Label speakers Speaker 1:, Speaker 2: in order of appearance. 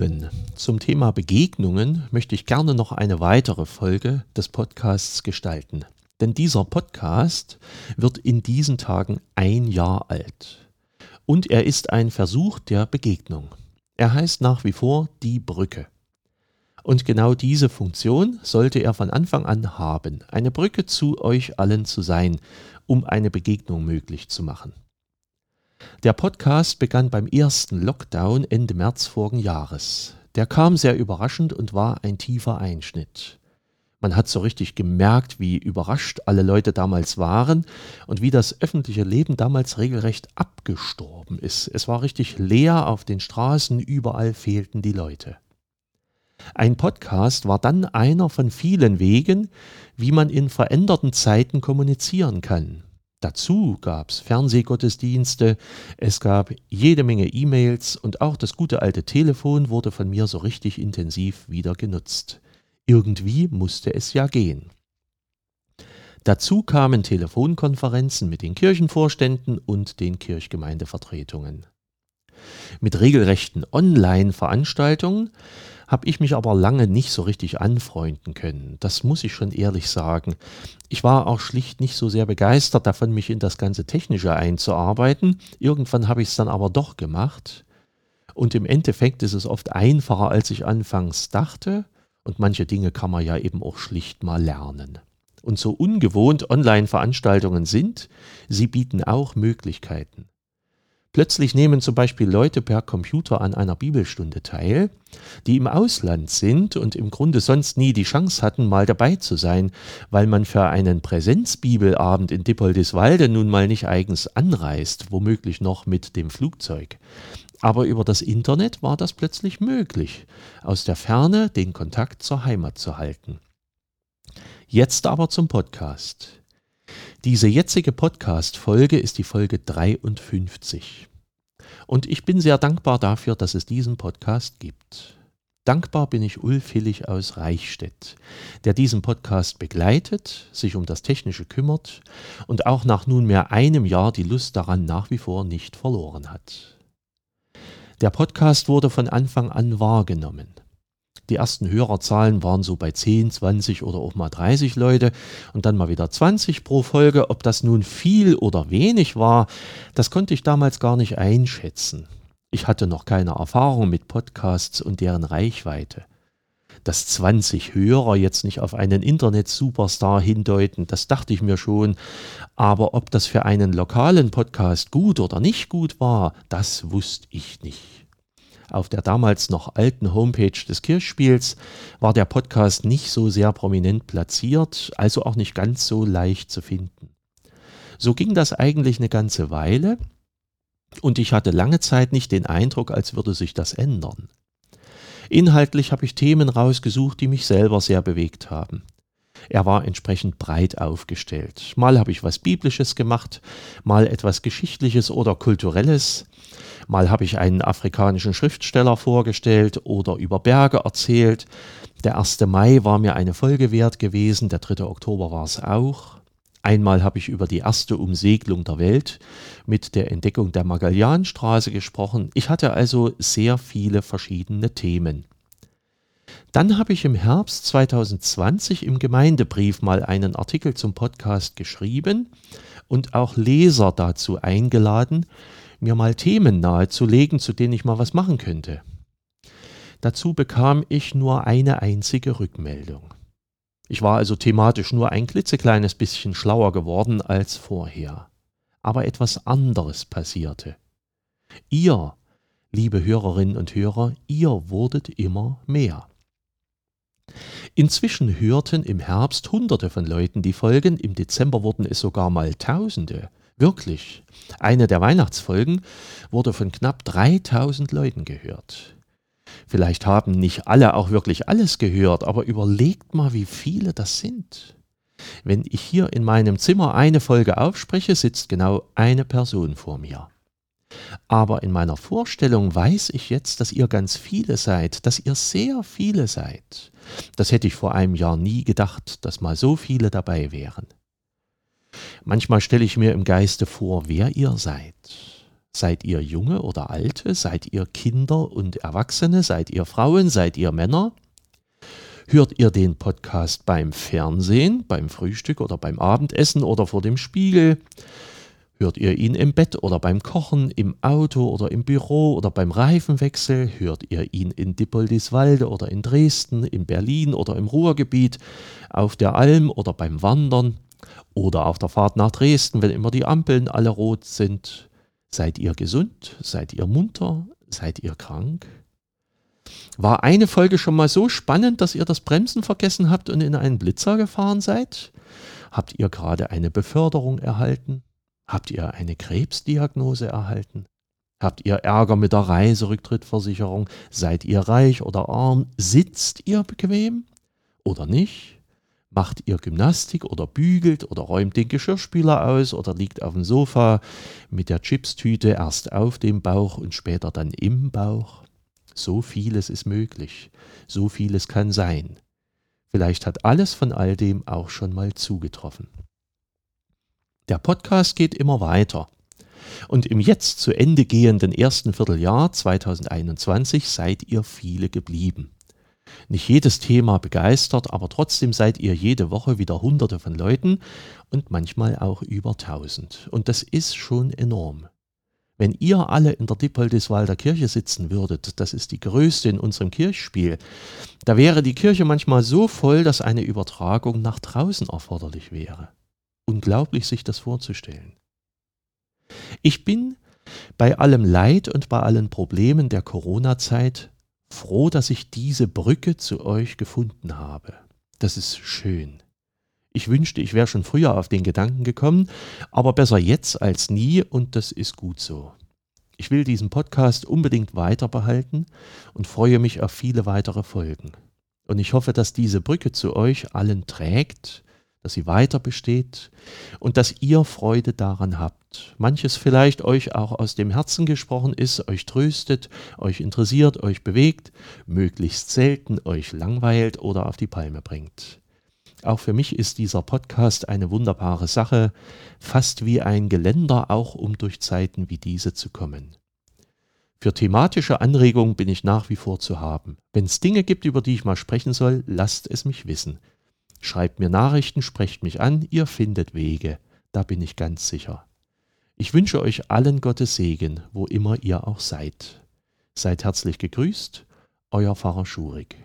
Speaker 1: Lieben, zum Thema Begegnungen möchte ich gerne noch eine weitere Folge des Podcasts gestalten. Denn dieser Podcast wird in diesen Tagen ein Jahr alt. Und er ist ein Versuch der Begegnung. Er heißt nach wie vor die Brücke. Und genau diese Funktion sollte er von Anfang an haben, eine Brücke zu euch allen zu sein, um eine Begegnung möglich zu machen. Der Podcast begann beim ersten Lockdown Ende März vorigen Jahres. Der kam sehr überraschend und war ein tiefer Einschnitt. Man hat so richtig gemerkt, wie überrascht alle Leute damals waren und wie das öffentliche Leben damals regelrecht abgestorben ist. Es war richtig leer auf den Straßen, überall fehlten die Leute. Ein Podcast war dann einer von vielen Wegen, wie man in veränderten Zeiten kommunizieren kann. Dazu gab es Fernsehgottesdienste, es gab jede Menge E-Mails und auch das gute alte Telefon wurde von mir so richtig intensiv wieder genutzt. Irgendwie musste es ja gehen. Dazu kamen Telefonkonferenzen mit den Kirchenvorständen und den Kirchgemeindevertretungen. Mit regelrechten Online-Veranstaltungen habe ich mich aber lange nicht so richtig anfreunden können. Das muss ich schon ehrlich sagen. Ich war auch schlicht nicht so sehr begeistert davon, mich in das ganze Technische einzuarbeiten. Irgendwann habe ich es dann aber doch gemacht. Und im Endeffekt ist es oft einfacher, als ich anfangs dachte. Und manche Dinge kann man ja eben auch schlicht mal lernen. Und so ungewohnt Online-Veranstaltungen sind, sie bieten auch Möglichkeiten. Plötzlich nehmen zum Beispiel Leute per Computer an einer Bibelstunde teil, die im Ausland sind und im Grunde sonst nie die Chance hatten, mal dabei zu sein, weil man für einen Präsenzbibelabend in Dippoldiswalde nun mal nicht eigens anreist, womöglich noch mit dem Flugzeug. Aber über das Internet war das plötzlich möglich, aus der Ferne den Kontakt zur Heimat zu halten. Jetzt aber zum Podcast. Diese jetzige Podcast-Folge ist die Folge 53. Und ich bin sehr dankbar dafür, dass es diesen Podcast gibt. Dankbar bin ich Ulf Hillig aus Reichstätt, der diesen Podcast begleitet, sich um das Technische kümmert und auch nach nunmehr einem Jahr die Lust daran nach wie vor nicht verloren hat. Der Podcast wurde von Anfang an wahrgenommen. Die ersten Hörerzahlen waren so bei 10, 20 oder auch mal 30 Leute und dann mal wieder 20 pro Folge. Ob das nun viel oder wenig war, das konnte ich damals gar nicht einschätzen. Ich hatte noch keine Erfahrung mit Podcasts und deren Reichweite. Dass 20 Hörer jetzt nicht auf einen Internet-Superstar hindeuten, das dachte ich mir schon. Aber ob das für einen lokalen Podcast gut oder nicht gut war, das wusste ich nicht. Auf der damals noch alten Homepage des Kirchspiels war der Podcast nicht so sehr prominent platziert, also auch nicht ganz so leicht zu finden. So ging das eigentlich eine ganze Weile und ich hatte lange Zeit nicht den Eindruck, als würde sich das ändern. Inhaltlich habe ich Themen rausgesucht, die mich selber sehr bewegt haben. Er war entsprechend breit aufgestellt. Mal habe ich was Biblisches gemacht, mal etwas Geschichtliches oder Kulturelles, mal habe ich einen afrikanischen Schriftsteller vorgestellt oder über Berge erzählt. Der 1. Mai war mir eine Folge wert gewesen, der 3. Oktober war es auch. Einmal habe ich über die erste Umsegelung der Welt mit der Entdeckung der Magellanstraße gesprochen. Ich hatte also sehr viele verschiedene Themen. Dann habe ich im Herbst 2020 im Gemeindebrief mal einen Artikel zum Podcast geschrieben und auch Leser dazu eingeladen, mir mal Themen nahezulegen, zu denen ich mal was machen könnte. Dazu bekam ich nur eine einzige Rückmeldung. Ich war also thematisch nur ein klitzekleines bisschen schlauer geworden als vorher. Aber etwas anderes passierte. Ihr, liebe Hörerinnen und Hörer, ihr wurdet immer mehr. Inzwischen hörten im Herbst Hunderte von Leuten die Folgen, im Dezember wurden es sogar mal Tausende. Wirklich. Eine der Weihnachtsfolgen wurde von knapp 3000 Leuten gehört. Vielleicht haben nicht alle auch wirklich alles gehört, aber überlegt mal, wie viele das sind. Wenn ich hier in meinem Zimmer eine Folge aufspreche, sitzt genau eine Person vor mir. Aber in meiner Vorstellung weiß ich jetzt, dass ihr ganz viele seid, dass ihr sehr viele seid. Das hätte ich vor einem Jahr nie gedacht, dass mal so viele dabei wären. Manchmal stelle ich mir im Geiste vor, wer ihr seid. Seid ihr Junge oder Alte? Seid ihr Kinder und Erwachsene? Seid ihr Frauen? Seid ihr Männer? Hört ihr den Podcast beim Fernsehen, beim Frühstück oder beim Abendessen oder vor dem Spiegel? Hört ihr ihn im Bett oder beim Kochen, im Auto oder im Büro oder beim Reifenwechsel? Hört ihr ihn in Dippoldiswalde oder in Dresden, in Berlin oder im Ruhrgebiet, auf der Alm oder beim Wandern oder auf der Fahrt nach Dresden, wenn immer die Ampeln alle rot sind? Seid ihr gesund? Seid ihr munter? Seid ihr krank? War eine Folge schon mal so spannend, dass ihr das Bremsen vergessen habt und in einen Blitzer gefahren seid? Habt ihr gerade eine Beförderung erhalten? Habt ihr eine Krebsdiagnose erhalten? Habt ihr Ärger mit der Reiserücktrittversicherung? Seid ihr reich oder arm? Sitzt ihr bequem oder nicht? Macht ihr Gymnastik oder bügelt oder räumt den Geschirrspüler aus oder liegt auf dem Sofa mit der Chipstüte erst auf dem Bauch und später dann im Bauch? So vieles ist möglich, so vieles kann sein. Vielleicht hat alles von all dem auch schon mal zugetroffen. Der Podcast geht immer weiter. Und im jetzt zu Ende gehenden ersten Vierteljahr 2021 seid ihr viele geblieben. Nicht jedes Thema begeistert, aber trotzdem seid ihr jede Woche wieder Hunderte von Leuten und manchmal auch über tausend. Und das ist schon enorm. Wenn ihr alle in der Dippoldiswalder Kirche sitzen würdet, das ist die größte in unserem Kirchspiel, da wäre die Kirche manchmal so voll, dass eine Übertragung nach draußen erforderlich wäre unglaublich, sich das vorzustellen. Ich bin bei allem Leid und bei allen Problemen der Corona-Zeit froh, dass ich diese Brücke zu euch gefunden habe. Das ist schön. Ich wünschte, ich wäre schon früher auf den Gedanken gekommen, aber besser jetzt als nie und das ist gut so. Ich will diesen Podcast unbedingt weiter behalten und freue mich auf viele weitere Folgen. Und ich hoffe, dass diese Brücke zu euch allen trägt dass sie weiter besteht und dass ihr Freude daran habt. Manches vielleicht euch auch aus dem Herzen gesprochen ist, euch tröstet, euch interessiert, euch bewegt, möglichst selten euch langweilt oder auf die Palme bringt. Auch für mich ist dieser Podcast eine wunderbare Sache, fast wie ein Geländer, auch um durch Zeiten wie diese zu kommen. Für thematische Anregungen bin ich nach wie vor zu haben. Wenn es Dinge gibt, über die ich mal sprechen soll, lasst es mich wissen. Schreibt mir Nachrichten, sprecht mich an, ihr findet Wege, da bin ich ganz sicher. Ich wünsche euch allen Gottes Segen, wo immer ihr auch seid. Seid herzlich gegrüßt, euer Pfarrer Schurig.